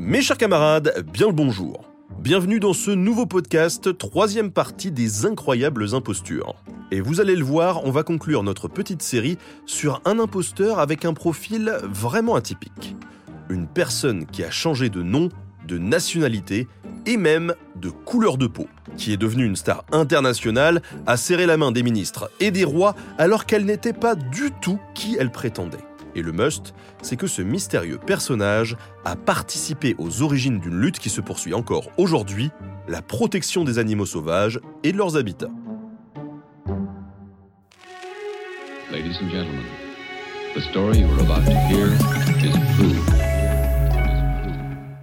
Mes chers camarades, bien le bonjour. Bienvenue dans ce nouveau podcast, troisième partie des incroyables impostures. Et vous allez le voir, on va conclure notre petite série sur un imposteur avec un profil vraiment atypique. Une personne qui a changé de nom, de nationalité et même de couleur de peau, qui est devenue une star internationale, a serré la main des ministres et des rois alors qu'elle n'était pas du tout qui elle prétendait. Et le must, c'est que ce mystérieux personnage a participé aux origines d'une lutte qui se poursuit encore aujourd'hui, la protection des animaux sauvages et de leurs habitats. Ladies and gentlemen, the story you're about to hear is true.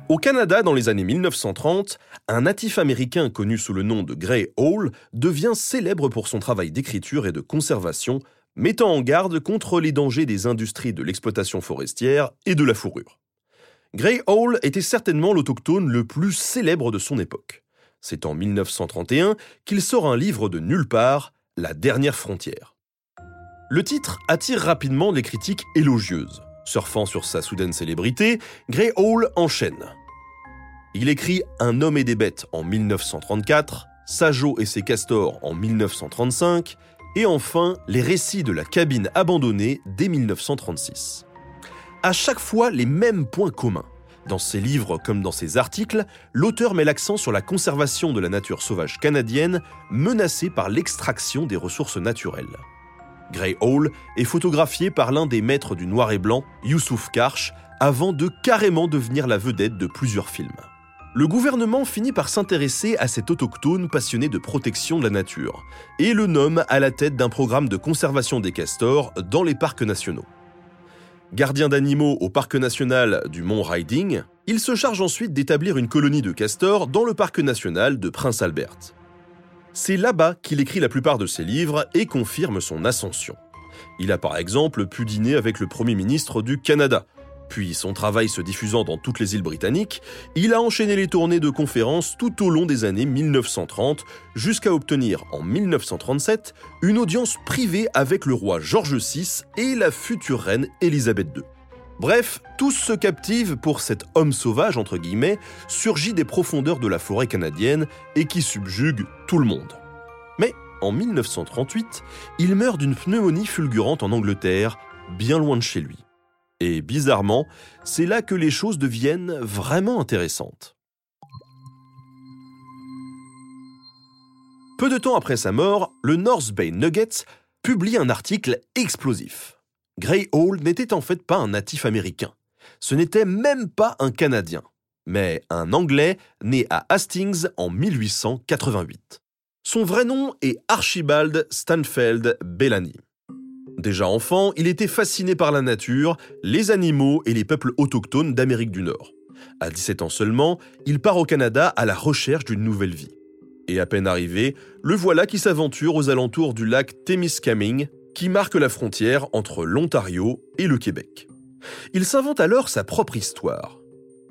Au Canada, dans les années 1930, un natif américain connu sous le nom de Gray Hall devient célèbre pour son travail d'écriture et de conservation, mettant en garde contre les dangers des industries de l'exploitation forestière et de la fourrure. Gray Hall était certainement l'autochtone le plus célèbre de son époque. C'est en 1931 qu'il sort un livre de nulle part, La dernière frontière. Le titre attire rapidement les critiques élogieuses. Surfant sur sa soudaine célébrité, Gray Hall enchaîne. Il écrit Un homme et des bêtes en 1934, Sajo et ses castors en 1935, et enfin les récits de la cabine abandonnée dès 1936. À chaque fois les mêmes points communs. Dans ses livres comme dans ses articles, l'auteur met l'accent sur la conservation de la nature sauvage canadienne menacée par l'extraction des ressources naturelles. Gray Hall est photographié par l'un des maîtres du noir et blanc, Youssouf Karch, avant de carrément devenir la vedette de plusieurs films. Le gouvernement finit par s'intéresser à cet autochtone passionné de protection de la nature et le nomme à la tête d'un programme de conservation des castors dans les parcs nationaux. Gardien d'animaux au parc national du Mont Riding, il se charge ensuite d'établir une colonie de castors dans le parc national de Prince Albert. C'est là-bas qu'il écrit la plupart de ses livres et confirme son ascension. Il a par exemple pu dîner avec le Premier ministre du Canada, puis son travail se diffusant dans toutes les îles britanniques, il a enchaîné les tournées de conférences tout au long des années 1930 jusqu'à obtenir en 1937 une audience privée avec le roi George VI et la future reine Élisabeth II. Bref, tous se captivent pour cet homme sauvage, entre guillemets, surgi des profondeurs de la forêt canadienne et qui subjugue tout le monde. Mais en 1938, il meurt d'une pneumonie fulgurante en Angleterre, bien loin de chez lui. Et bizarrement, c'est là que les choses deviennent vraiment intéressantes. Peu de temps après sa mort, le North Bay Nuggets publie un article explosif. Gray Hall n'était en fait pas un natif américain. Ce n'était même pas un Canadien, mais un Anglais né à Hastings en 1888. Son vrai nom est Archibald Stanfeld Bellamy. Déjà enfant, il était fasciné par la nature, les animaux et les peuples autochtones d'Amérique du Nord. À 17 ans seulement, il part au Canada à la recherche d'une nouvelle vie. Et à peine arrivé, le voilà qui s'aventure aux alentours du lac Témiscamingue, qui marque la frontière entre l'Ontario et le Québec. Il s'invente alors sa propre histoire.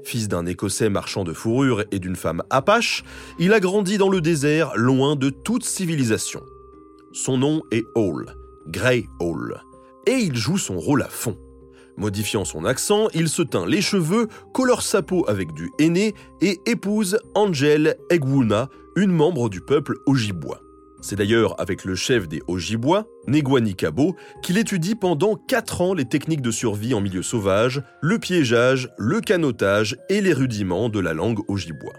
Fils d'un Écossais marchand de fourrure et d'une femme apache, il a grandi dans le désert loin de toute civilisation. Son nom est Hall, Grey Hall, et il joue son rôle à fond. Modifiant son accent, il se teint les cheveux, colore sa peau avec du henné et épouse Angel Egwuna, une membre du peuple Ojibwa. C'est d'ailleurs avec le chef des Ojibwa, Negwani Kabo, qu'il étudie pendant 4 ans les techniques de survie en milieu sauvage, le piégeage, le canotage et les rudiments de la langue Ojibwa.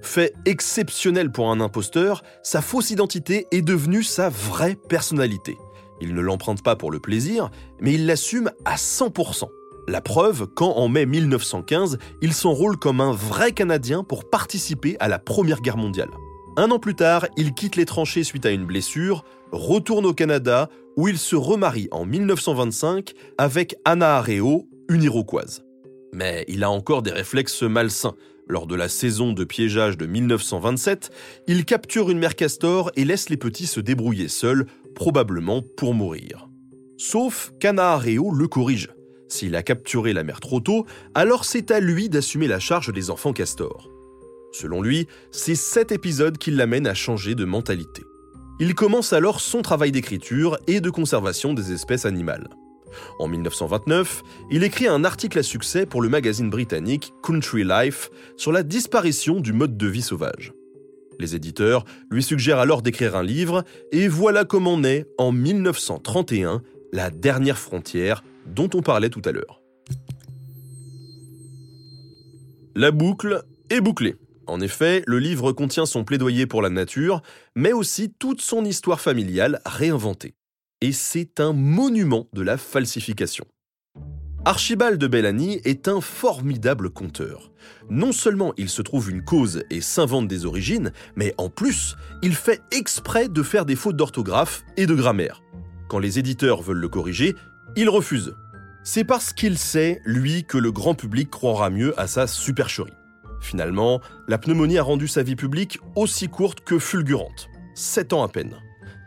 Fait exceptionnel pour un imposteur, sa fausse identité est devenue sa vraie personnalité. Il ne l'emprunte pas pour le plaisir, mais il l'assume à 100%. La preuve quand en mai 1915, il s'enrôle comme un vrai Canadien pour participer à la Première Guerre mondiale. Un an plus tard, il quitte les tranchées suite à une blessure, retourne au Canada, où il se remarie en 1925 avec Anna Areo, une iroquoise. Mais il a encore des réflexes malsains. Lors de la saison de piégeage de 1927, il capture une mère castor et laisse les petits se débrouiller seuls, probablement pour mourir. Sauf qu'Anna Areo le corrige. S'il a capturé la mère trop tôt, alors c'est à lui d'assumer la charge des enfants castors. Selon lui, c'est cet épisode qui l'amène à changer de mentalité. Il commence alors son travail d'écriture et de conservation des espèces animales. En 1929, il écrit un article à succès pour le magazine britannique Country Life sur la disparition du mode de vie sauvage. Les éditeurs lui suggèrent alors d'écrire un livre, et voilà comment naît, en 1931, La dernière frontière dont on parlait tout à l'heure. La boucle est bouclée. En effet, le livre contient son plaidoyer pour la nature, mais aussi toute son histoire familiale réinventée. Et c'est un monument de la falsification. Archibald de Bellamy est un formidable conteur. Non seulement il se trouve une cause et s'invente des origines, mais en plus, il fait exprès de faire des fautes d'orthographe et de grammaire. Quand les éditeurs veulent le corriger, il refuse. C'est parce qu'il sait, lui, que le grand public croira mieux à sa supercherie. Finalement, la pneumonie a rendu sa vie publique aussi courte que fulgurante. Sept ans à peine.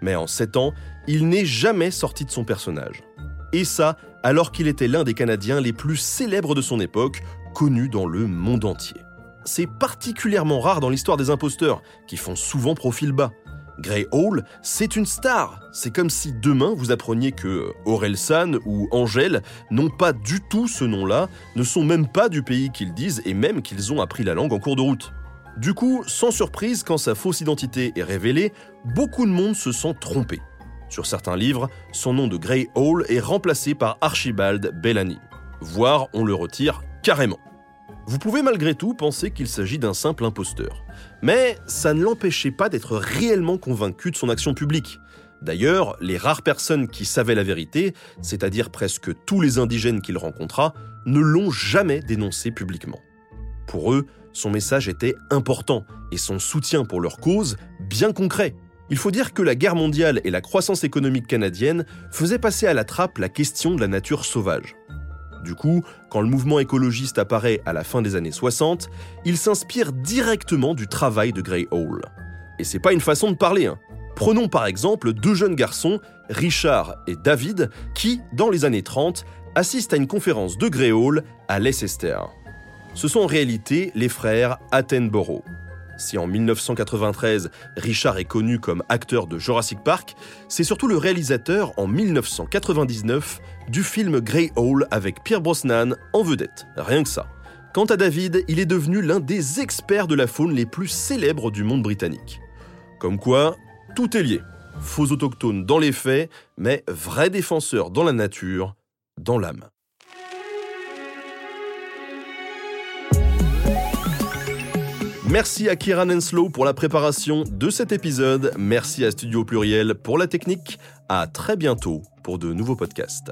Mais en sept ans, il n'est jamais sorti de son personnage. Et ça, alors qu'il était l'un des Canadiens les plus célèbres de son époque, connu dans le monde entier. C'est particulièrement rare dans l'histoire des imposteurs, qui font souvent profil bas. Gray Hall, c'est une star. C'est comme si demain vous appreniez que Aurel San ou Angèle n'ont pas du tout ce nom-là, ne sont même pas du pays qu'ils disent et même qu'ils ont appris la langue en cours de route. Du coup, sans surprise, quand sa fausse identité est révélée, beaucoup de monde se sent trompé. Sur certains livres, son nom de Gray Hall est remplacé par Archibald Bellamy. Voire on le retire carrément. Vous pouvez malgré tout penser qu'il s'agit d'un simple imposteur. Mais ça ne l'empêchait pas d'être réellement convaincu de son action publique. D'ailleurs, les rares personnes qui savaient la vérité, c'est-à-dire presque tous les indigènes qu'il rencontra, ne l'ont jamais dénoncé publiquement. Pour eux, son message était important et son soutien pour leur cause bien concret. Il faut dire que la guerre mondiale et la croissance économique canadienne faisaient passer à la trappe la question de la nature sauvage. Du coup, quand le mouvement écologiste apparaît à la fin des années 60, il s'inspire directement du travail de Gray Hall. Et c'est pas une façon de parler. Hein. Prenons par exemple deux jeunes garçons, Richard et David, qui, dans les années 30, assistent à une conférence de Gray Hall à Leicester. Ce sont en réalité les frères Attenborough. Si en 1993, Richard est connu comme acteur de Jurassic Park, c'est surtout le réalisateur en 1999 du film Grey Hall avec Pierre Brosnan en vedette. Rien que ça. Quant à David, il est devenu l'un des experts de la faune les plus célèbres du monde britannique. Comme quoi, tout est lié. Faux autochtones dans les faits, mais vrai défenseur dans la nature, dans l'âme. Merci à Kieran Enslow pour la préparation de cet épisode. Merci à Studio Pluriel pour la technique. À très bientôt pour de nouveaux podcasts.